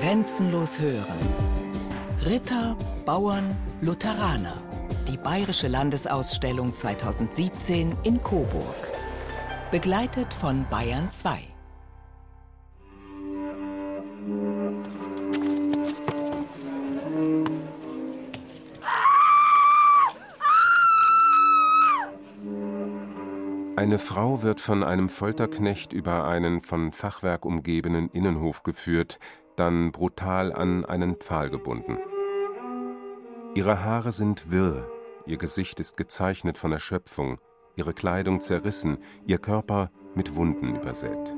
Grenzenlos hören. Ritter, Bauern, Lutheraner. Die Bayerische Landesausstellung 2017 in Coburg. Begleitet von Bayern 2. Eine Frau wird von einem Folterknecht über einen von Fachwerk umgebenen Innenhof geführt, dann brutal an einen Pfahl gebunden. Ihre Haare sind wirr, ihr Gesicht ist gezeichnet von Erschöpfung, ihre Kleidung zerrissen, ihr Körper mit Wunden übersät.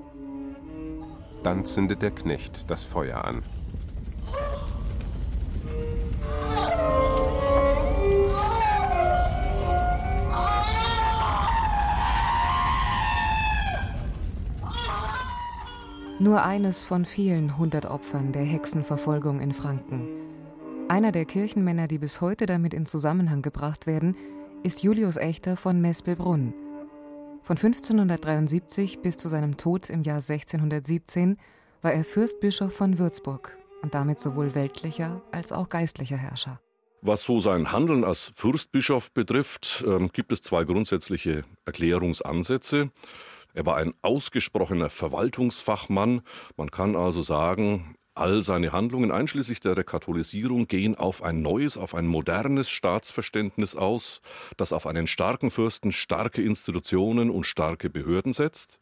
Dann zündet der Knecht das Feuer an. Nur eines von vielen hundert Opfern der Hexenverfolgung in Franken. Einer der Kirchenmänner, die bis heute damit in Zusammenhang gebracht werden, ist Julius Echter von Mespelbrunn. Von 1573 bis zu seinem Tod im Jahr 1617 war er Fürstbischof von Würzburg und damit sowohl weltlicher als auch geistlicher Herrscher. Was so sein Handeln als Fürstbischof betrifft, ähm, gibt es zwei grundsätzliche Erklärungsansätze. Er war ein ausgesprochener Verwaltungsfachmann. Man kann also sagen, all seine Handlungen, einschließlich der Rekatholisierung, gehen auf ein neues, auf ein modernes Staatsverständnis aus, das auf einen starken Fürsten starke Institutionen und starke Behörden setzt.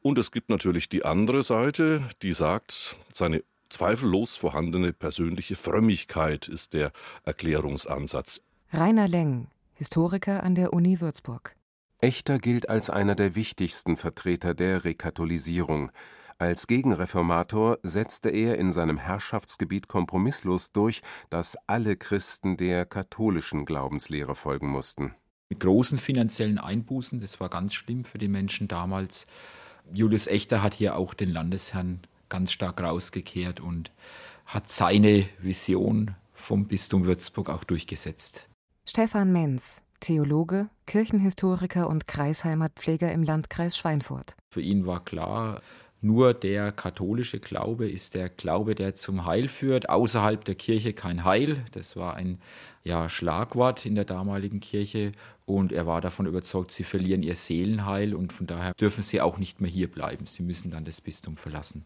Und es gibt natürlich die andere Seite, die sagt, seine zweifellos vorhandene persönliche Frömmigkeit ist der Erklärungsansatz. Rainer Leng, Historiker an der Uni Würzburg. Echter gilt als einer der wichtigsten Vertreter der Rekatholisierung. Als Gegenreformator setzte er in seinem Herrschaftsgebiet kompromisslos durch, dass alle Christen der katholischen Glaubenslehre folgen mussten. Mit großen finanziellen Einbußen, das war ganz schlimm für die Menschen damals. Julius Echter hat hier auch den Landesherrn ganz stark rausgekehrt und hat seine Vision vom Bistum Würzburg auch durchgesetzt. Stefan Menz, Theologe, Kirchenhistoriker und Kreisheimatpfleger im Landkreis Schweinfurt. Für ihn war klar, nur der katholische Glaube ist der Glaube, der zum Heil führt. Außerhalb der Kirche kein Heil. Das war ein ja, Schlagwort in der damaligen Kirche. Und er war davon überzeugt, sie verlieren ihr Seelenheil und von daher dürfen sie auch nicht mehr hier bleiben. Sie müssen dann das Bistum verlassen.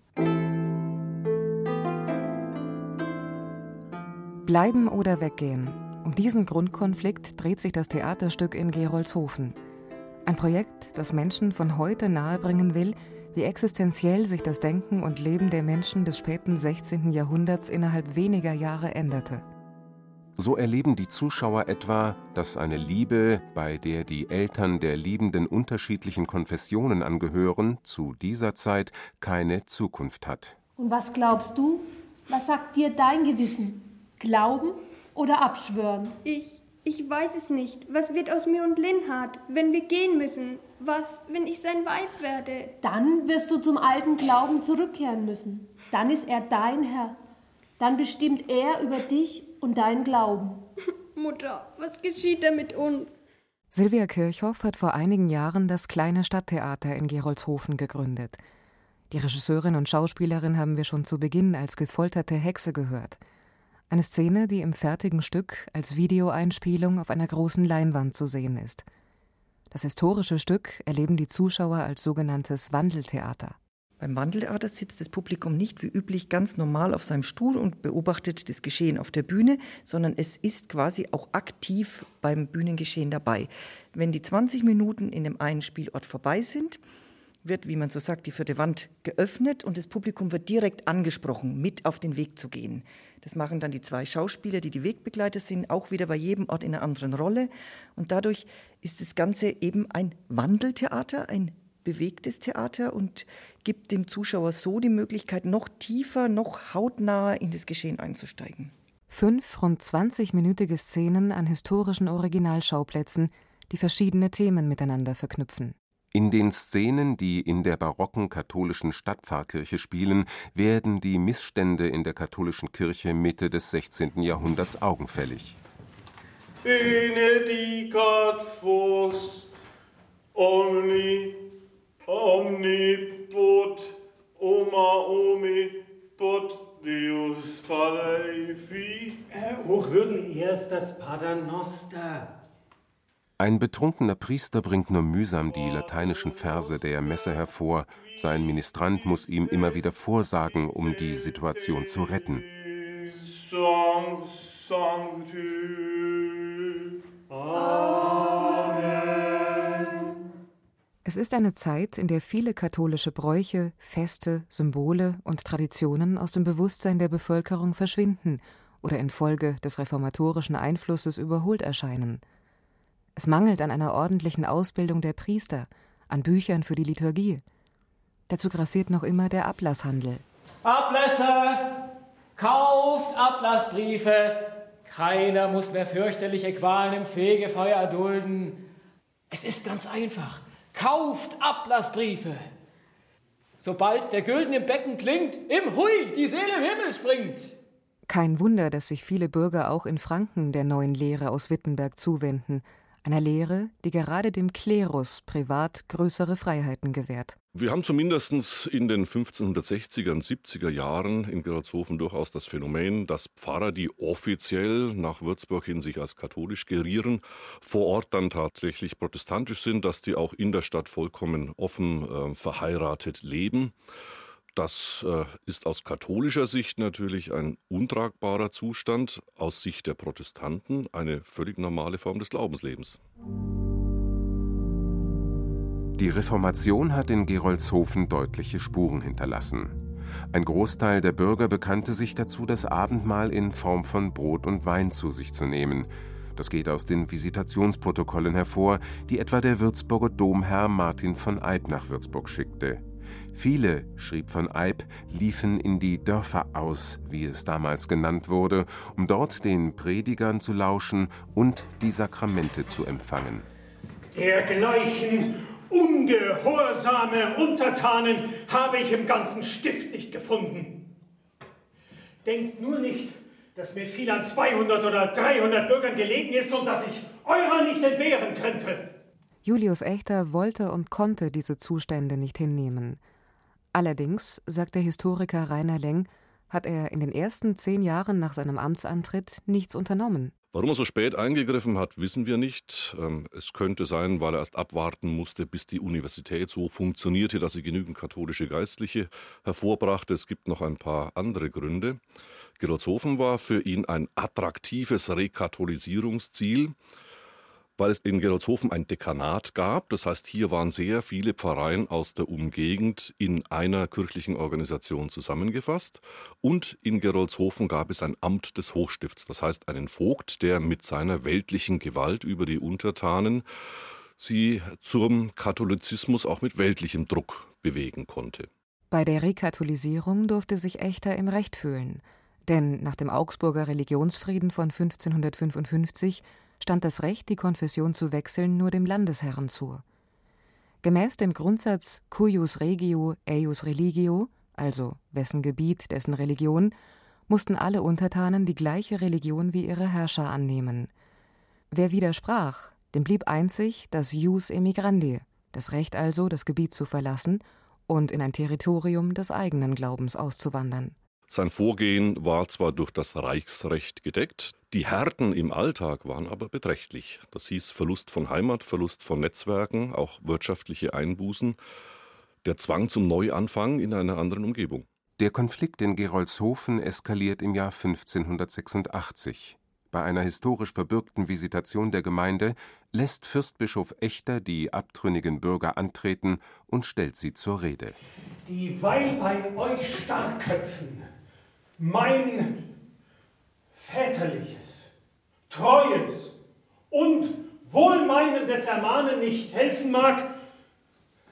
Bleiben oder weggehen? Um diesen Grundkonflikt dreht sich das Theaterstück in Gerolzhofen. Ein Projekt, das Menschen von heute nahebringen will, wie existenziell sich das Denken und Leben der Menschen des späten 16. Jahrhunderts innerhalb weniger Jahre änderte. So erleben die Zuschauer etwa, dass eine Liebe, bei der die Eltern der Liebenden unterschiedlichen Konfessionen angehören, zu dieser Zeit keine Zukunft hat. Und was glaubst du? Was sagt dir dein Gewissen? Glauben oder abschwören? Ich, ich weiß es nicht. Was wird aus mir und Linhard, wenn wir gehen müssen? Was, wenn ich sein Weib werde? Dann wirst du zum alten Glauben zurückkehren müssen. Dann ist er dein Herr. Dann bestimmt er über dich und deinen Glauben. Mutter, was geschieht da mit uns? Silvia Kirchhoff hat vor einigen Jahren das kleine Stadttheater in Gerolzhofen gegründet. Die Regisseurin und Schauspielerin haben wir schon zu Beginn als gefolterte Hexe gehört. Eine Szene, die im fertigen Stück als Videoeinspielung auf einer großen Leinwand zu sehen ist. Das historische Stück erleben die Zuschauer als sogenanntes Wandeltheater. Beim Wandeltheater sitzt das Publikum nicht wie üblich ganz normal auf seinem Stuhl und beobachtet das Geschehen auf der Bühne, sondern es ist quasi auch aktiv beim Bühnengeschehen dabei. Wenn die 20 Minuten in dem einen Spielort vorbei sind, wird, wie man so sagt, die vierte Wand geöffnet und das Publikum wird direkt angesprochen, mit auf den Weg zu gehen. Das machen dann die zwei Schauspieler, die die Wegbegleiter sind, auch wieder bei jedem Ort in einer anderen Rolle. Und dadurch ist das Ganze eben ein Wandeltheater, ein bewegtes Theater und gibt dem Zuschauer so die Möglichkeit, noch tiefer, noch hautnaher in das Geschehen einzusteigen. Fünf rund 20-minütige Szenen an historischen Originalschauplätzen, die verschiedene Themen miteinander verknüpfen. In den Szenen, die in der barocken katholischen Stadtpfarrkirche spielen, werden die Missstände in der katholischen Kirche Mitte des 16. Jahrhunderts augenfällig. Benedicat vos omni omnipot oma omnipot Deus Deus Paleifi. Hochwürden erst das Paternoster. Ein betrunkener Priester bringt nur mühsam die lateinischen Verse der Messe hervor. Sein Ministrant muss ihm immer wieder vorsagen, um die Situation zu retten. Es ist eine Zeit, in der viele katholische Bräuche, Feste, Symbole und Traditionen aus dem Bewusstsein der Bevölkerung verschwinden oder infolge des reformatorischen Einflusses überholt erscheinen. Es mangelt an einer ordentlichen Ausbildung der Priester, an Büchern für die Liturgie. Dazu grassiert noch immer der Ablasshandel. Ablässe! Kauft Ablassbriefe! Keiner muss mehr fürchterliche Qualen im Fegefeuer erdulden. Es ist ganz einfach. Kauft Ablassbriefe! Sobald der Gülden im Becken klingt, im Hui die Seele im Himmel springt. Kein Wunder, dass sich viele Bürger auch in Franken der neuen Lehre aus Wittenberg zuwenden, einer Lehre, die gerade dem Klerus privat größere Freiheiten gewährt. Wir haben zumindest in den 1560er und 70er Jahren in Gerolzhofen durchaus das Phänomen, dass Pfarrer, die offiziell nach Würzburg hin sich als katholisch gerieren, vor Ort dann tatsächlich protestantisch sind, dass die auch in der Stadt vollkommen offen äh, verheiratet leben. Das äh, ist aus katholischer Sicht natürlich ein untragbarer Zustand, aus Sicht der Protestanten eine völlig normale Form des Glaubenslebens. Die Reformation hat in Gerolzhofen deutliche Spuren hinterlassen. Ein Großteil der Bürger bekannte sich dazu, das Abendmahl in Form von Brot und Wein zu sich zu nehmen. Das geht aus den Visitationsprotokollen hervor, die etwa der Würzburger Domherr Martin von Eyb nach Würzburg schickte. Viele, schrieb von Eyb, liefen in die Dörfer aus, wie es damals genannt wurde, um dort den Predigern zu lauschen und die Sakramente zu empfangen. Dergleichen ungehorsame Untertanen habe ich im ganzen Stift nicht gefunden. Denkt nur nicht, dass mir viel an 200 oder 300 Bürgern gelegen ist und dass ich eurer nicht entbehren könnte. Julius Echter wollte und konnte diese Zustände nicht hinnehmen. Allerdings, sagt der Historiker Rainer Leng, hat er in den ersten zehn Jahren nach seinem Amtsantritt nichts unternommen. Warum er so spät eingegriffen hat, wissen wir nicht. Ähm, es könnte sein, weil er erst abwarten musste, bis die Universität so funktionierte, dass sie genügend katholische Geistliche hervorbrachte. Es gibt noch ein paar andere Gründe. Gerolzhofen war für ihn ein attraktives Rekatholisierungsziel weil es in Gerolzhofen ein Dekanat gab. Das heißt, hier waren sehr viele Pfarreien aus der Umgegend in einer kirchlichen Organisation zusammengefasst. Und in Gerolzhofen gab es ein Amt des Hochstifts, das heißt einen Vogt, der mit seiner weltlichen Gewalt über die Untertanen sie zum Katholizismus auch mit weltlichem Druck bewegen konnte. Bei der Rekatholisierung durfte sich Echter im Recht fühlen. Denn nach dem Augsburger Religionsfrieden von 1555 stand das Recht, die Konfession zu wechseln, nur dem Landesherren zu. Gemäß dem Grundsatz cuius regio eius religio, also wessen Gebiet, dessen Religion, mussten alle Untertanen die gleiche Religion wie ihre Herrscher annehmen. Wer widersprach, dem blieb einzig das jus emigrandi, das Recht also, das Gebiet zu verlassen und in ein Territorium des eigenen Glaubens auszuwandern. Sein Vorgehen war zwar durch das Reichsrecht gedeckt, die Härten im Alltag waren aber beträchtlich. Das hieß Verlust von Heimat, Verlust von Netzwerken, auch wirtschaftliche Einbußen, der Zwang zum Neuanfang in einer anderen Umgebung. Der Konflikt in Gerolzhofen eskaliert im Jahr 1586. Bei einer historisch verbürgten Visitation der Gemeinde lässt Fürstbischof Echter die abtrünnigen Bürger antreten und stellt sie zur Rede. Dieweil bei euch Starkköpfen mein väterliches, treues und wohlmeinendes Ermahnen nicht helfen mag,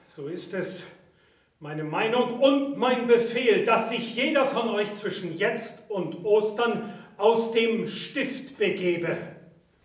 so ist es meine Meinung und mein Befehl, dass sich jeder von euch zwischen jetzt und Ostern aus dem Stift begebe.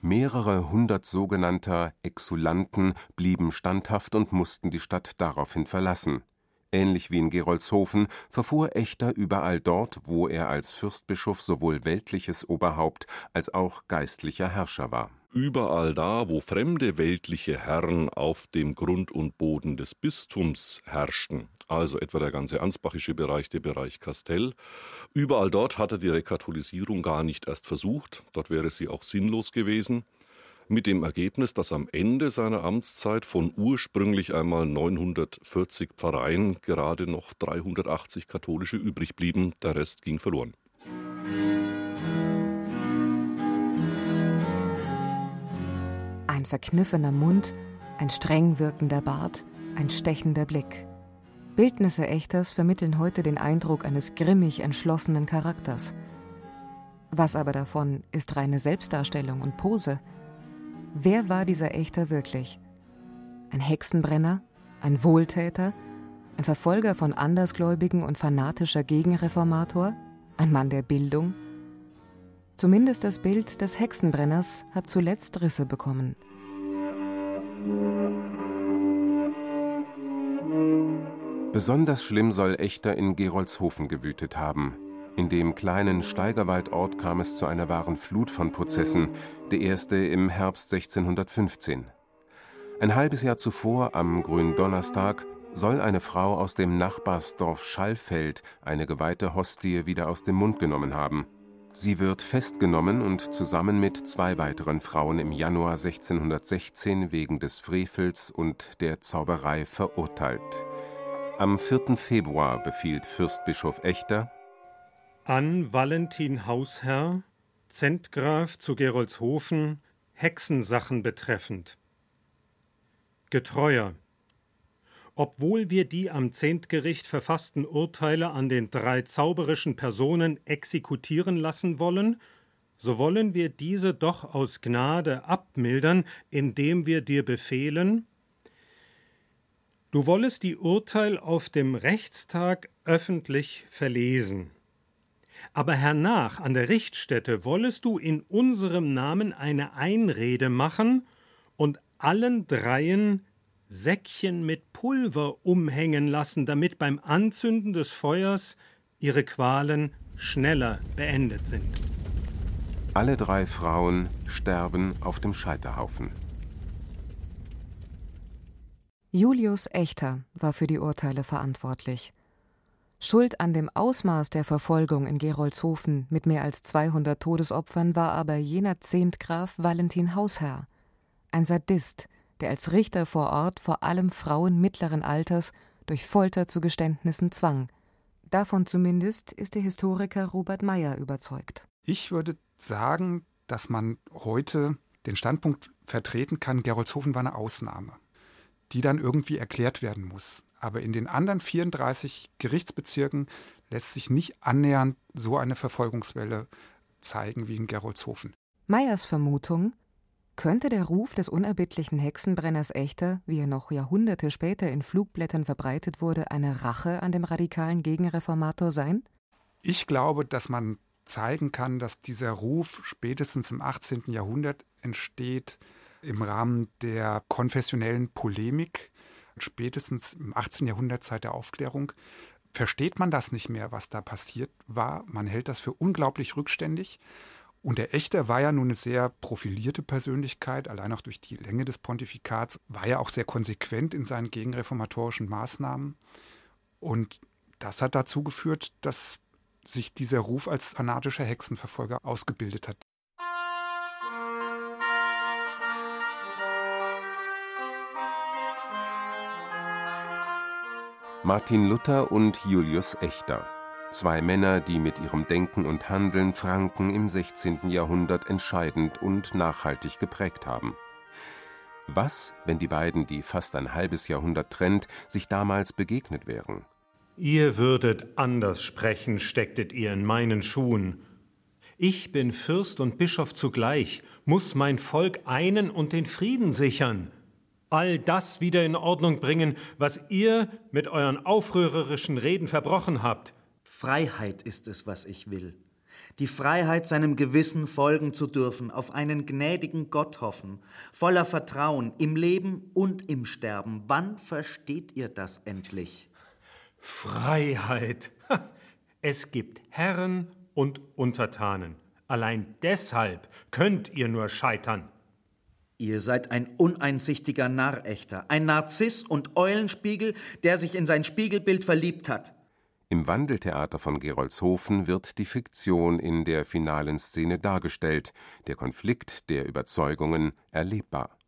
Mehrere hundert sogenannter Exulanten blieben standhaft und mussten die Stadt daraufhin verlassen. Ähnlich wie in Gerolzhofen verfuhr Echter überall dort, wo er als Fürstbischof sowohl weltliches Oberhaupt als auch geistlicher Herrscher war. Überall da, wo fremde weltliche Herren auf dem Grund und Boden des Bistums herrschten, also etwa der ganze ansbachische Bereich, der Bereich Kastell, überall dort hat er die Rekatholisierung gar nicht erst versucht, dort wäre sie auch sinnlos gewesen mit dem Ergebnis, dass am Ende seiner Amtszeit von ursprünglich einmal 940 Pfarreien gerade noch 380 katholische übrig blieben, der Rest ging verloren. Ein verkniffener Mund, ein streng wirkender Bart, ein stechender Blick. Bildnisse Echters vermitteln heute den Eindruck eines grimmig entschlossenen Charakters. Was aber davon ist reine Selbstdarstellung und Pose? Wer war dieser Echter wirklich? Ein Hexenbrenner? Ein Wohltäter? Ein Verfolger von Andersgläubigen und fanatischer Gegenreformator? Ein Mann der Bildung? Zumindest das Bild des Hexenbrenners hat zuletzt Risse bekommen. Besonders schlimm soll Echter in Gerolzhofen gewütet haben. In dem kleinen Steigerwaldort kam es zu einer wahren Flut von Prozessen, der erste im Herbst 1615. Ein halbes Jahr zuvor, am Gründonnerstag, soll eine Frau aus dem Nachbarsdorf Schallfeld eine geweihte Hostie wieder aus dem Mund genommen haben. Sie wird festgenommen und zusammen mit zwei weiteren Frauen im Januar 1616 wegen des Frevels und der Zauberei verurteilt. Am 4. Februar befiehlt Fürstbischof Echter an Valentin Hausherr, Zentgraf zu Gerolzhofen, Hexensachen betreffend. Getreuer, obwohl wir die am Zehntgericht verfassten Urteile an den drei zauberischen Personen exekutieren lassen wollen, so wollen wir diese doch aus Gnade abmildern, indem wir dir befehlen, du wollest die Urteil auf dem Rechtstag öffentlich verlesen aber hernach an der Richtstätte wollest du in unserem Namen eine Einrede machen und allen dreien Säckchen mit Pulver umhängen lassen, damit beim Anzünden des Feuers ihre Qualen schneller beendet sind. Alle drei Frauen sterben auf dem Scheiterhaufen. Julius Echter war für die Urteile verantwortlich. Schuld an dem Ausmaß der Verfolgung in Gerolzhofen mit mehr als 200 Todesopfern war aber jener Zehntgraf Valentin Hausherr, ein Sadist, der als Richter vor Ort vor allem Frauen mittleren Alters durch Folter zu Geständnissen zwang. Davon zumindest ist der Historiker Robert Meyer überzeugt. Ich würde sagen, dass man heute den Standpunkt vertreten kann, Gerolzhofen war eine Ausnahme, die dann irgendwie erklärt werden muss. Aber in den anderen 34 Gerichtsbezirken lässt sich nicht annähernd so eine Verfolgungswelle zeigen wie in Gerolzhofen. Meyers Vermutung, könnte der Ruf des unerbittlichen Hexenbrenners Echter, wie er noch Jahrhunderte später in Flugblättern verbreitet wurde, eine Rache an dem radikalen Gegenreformator sein? Ich glaube, dass man zeigen kann, dass dieser Ruf spätestens im 18. Jahrhundert entsteht im Rahmen der konfessionellen Polemik spätestens im 18. Jahrhundert, Zeit der Aufklärung, versteht man das nicht mehr, was da passiert war. Man hält das für unglaublich rückständig. Und der Echter war ja nun eine sehr profilierte Persönlichkeit, allein auch durch die Länge des Pontifikats, war ja auch sehr konsequent in seinen gegenreformatorischen Maßnahmen. Und das hat dazu geführt, dass sich dieser Ruf als fanatischer Hexenverfolger ausgebildet hat. Martin Luther und Julius Echter. Zwei Männer, die mit ihrem Denken und Handeln Franken im 16. Jahrhundert entscheidend und nachhaltig geprägt haben. Was, wenn die beiden, die fast ein halbes Jahrhundert trennt, sich damals begegnet wären? Ihr würdet anders sprechen, stecktet ihr in meinen Schuhen. Ich bin Fürst und Bischof zugleich, muss mein Volk einen und den Frieden sichern all das wieder in Ordnung bringen, was ihr mit euren aufrührerischen Reden verbrochen habt. Freiheit ist es, was ich will. Die Freiheit, seinem Gewissen folgen zu dürfen, auf einen gnädigen Gott hoffen, voller Vertrauen im Leben und im Sterben. Wann versteht ihr das endlich? Freiheit. Es gibt Herren und Untertanen. Allein deshalb könnt ihr nur scheitern. Ihr seid ein uneinsichtiger Narrächter, ein Narziss und Eulenspiegel, der sich in sein Spiegelbild verliebt hat. Im Wandeltheater von Gerolzhofen wird die Fiktion in der finalen Szene dargestellt, der Konflikt der Überzeugungen erlebbar.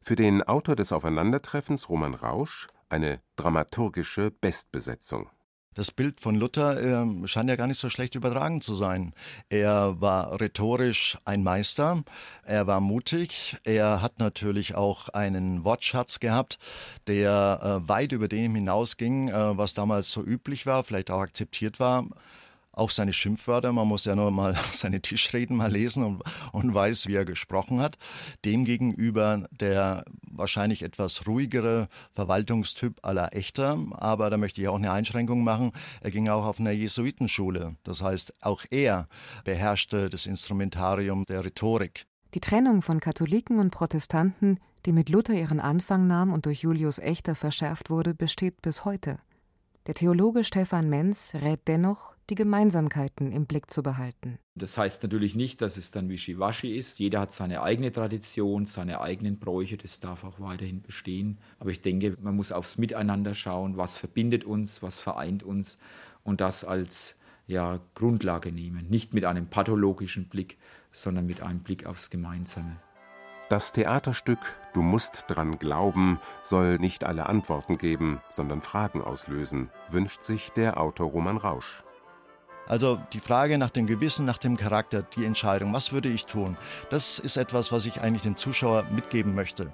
Für den Autor des Aufeinandertreffens, Roman Rausch, eine dramaturgische Bestbesetzung. Das Bild von Luther äh, scheint ja gar nicht so schlecht übertragen zu sein. Er war rhetorisch ein Meister, er war mutig, er hat natürlich auch einen Wortschatz gehabt, der äh, weit über dem hinausging, äh, was damals so üblich war, vielleicht auch akzeptiert war auch seine Schimpfwörter. Man muss ja nur mal seine Tischreden mal lesen und, und weiß, wie er gesprochen hat. Demgegenüber der wahrscheinlich etwas ruhigere Verwaltungstyp aller Echter. Aber da möchte ich auch eine Einschränkung machen. Er ging auch auf einer Jesuitenschule. Das heißt, auch er beherrschte das Instrumentarium der Rhetorik. Die Trennung von Katholiken und Protestanten, die mit Luther ihren Anfang nahm und durch Julius Echter verschärft wurde, besteht bis heute. Der Theologe Stefan Menz rät dennoch, die Gemeinsamkeiten im Blick zu behalten. Das heißt natürlich nicht, dass es dann wischiwaschi ist. Jeder hat seine eigene Tradition, seine eigenen Bräuche, das darf auch weiterhin bestehen. Aber ich denke, man muss aufs Miteinander schauen, was verbindet uns, was vereint uns und das als ja, Grundlage nehmen. Nicht mit einem pathologischen Blick, sondern mit einem Blick aufs Gemeinsame. Das Theaterstück Du musst dran glauben soll nicht alle Antworten geben, sondern Fragen auslösen, wünscht sich der Autor Roman Rausch. Also die Frage nach dem Gewissen, nach dem Charakter, die Entscheidung, was würde ich tun, das ist etwas, was ich eigentlich dem Zuschauer mitgeben möchte.